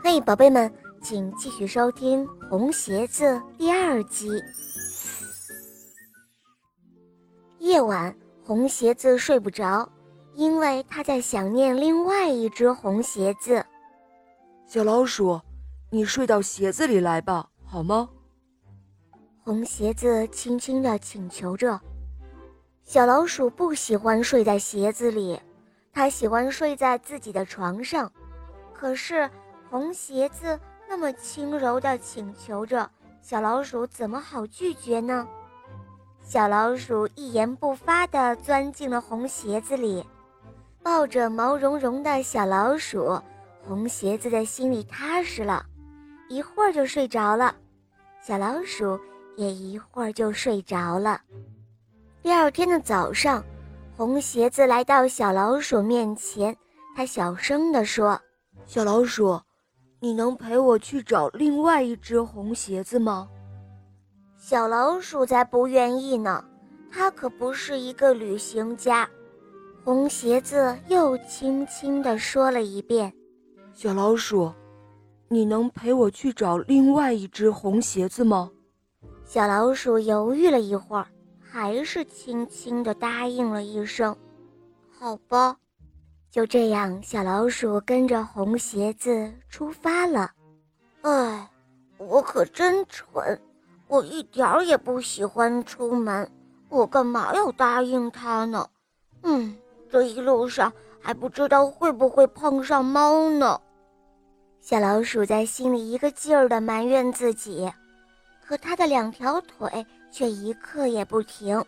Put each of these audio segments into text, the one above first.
嘿，宝贝们，请继续收听《红鞋子》第二集。夜晚，红鞋子睡不着，因为他在想念另外一只红鞋子。小老鼠，你睡到鞋子里来吧，好吗？红鞋子轻轻地请求着。小老鼠不喜欢睡在鞋子里，它喜欢睡在自己的床上。可是。红鞋子那么轻柔地请求着，小老鼠怎么好拒绝呢？小老鼠一言不发地钻进了红鞋子里，抱着毛茸茸的小老鼠，红鞋子的心里踏实了，一会儿就睡着了。小老鼠也一会儿就睡着了。第二天的早上，红鞋子来到小老鼠面前，他小声地说：“小老鼠。”你能陪我去找另外一只红鞋子吗？小老鼠才不愿意呢，它可不是一个旅行家。红鞋子又轻轻地说了一遍：“小老鼠，你能陪我去找另外一只红鞋子吗？”小老鼠犹豫了一会儿，还是轻轻地答应了一声：“好吧。”就这样，小老鼠跟着红鞋子出发了。哎，我可真蠢！我一点儿也不喜欢出门，我干嘛要答应他呢？嗯，这一路上还不知道会不会碰上猫呢。小老鼠在心里一个劲儿地埋怨自己，可它的两条腿却一刻也不停，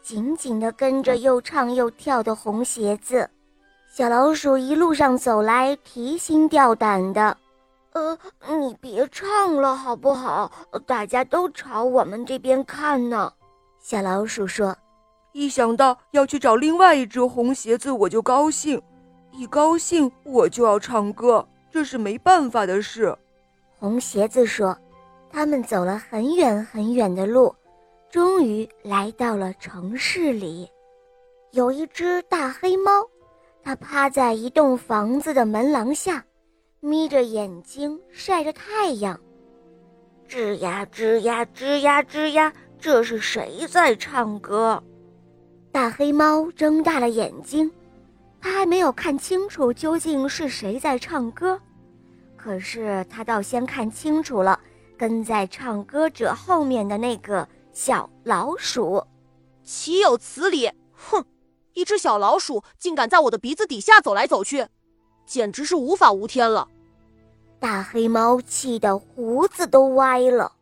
紧紧地跟着又唱又跳的红鞋子。小老鼠一路上走来，提心吊胆的。呃，你别唱了好不好？大家都朝我们这边看呢。小老鼠说：“一想到要去找另外一只红鞋子，我就高兴。一高兴，我就要唱歌，这是没办法的事。”红鞋子说：“他们走了很远很远的路，终于来到了城市里。有一只大黑猫。”它趴在一栋房子的门廊下，眯着眼睛晒着太阳。吱呀吱呀吱呀吱呀，这是谁在唱歌？大黑猫睁大了眼睛，它还没有看清楚究竟是谁在唱歌，可是它倒先看清楚了跟在唱歌者后面的那个小老鼠。岂有此理！哼！一只小老鼠竟敢在我的鼻子底下走来走去，简直是无法无天了！大黑猫气得胡子都歪了。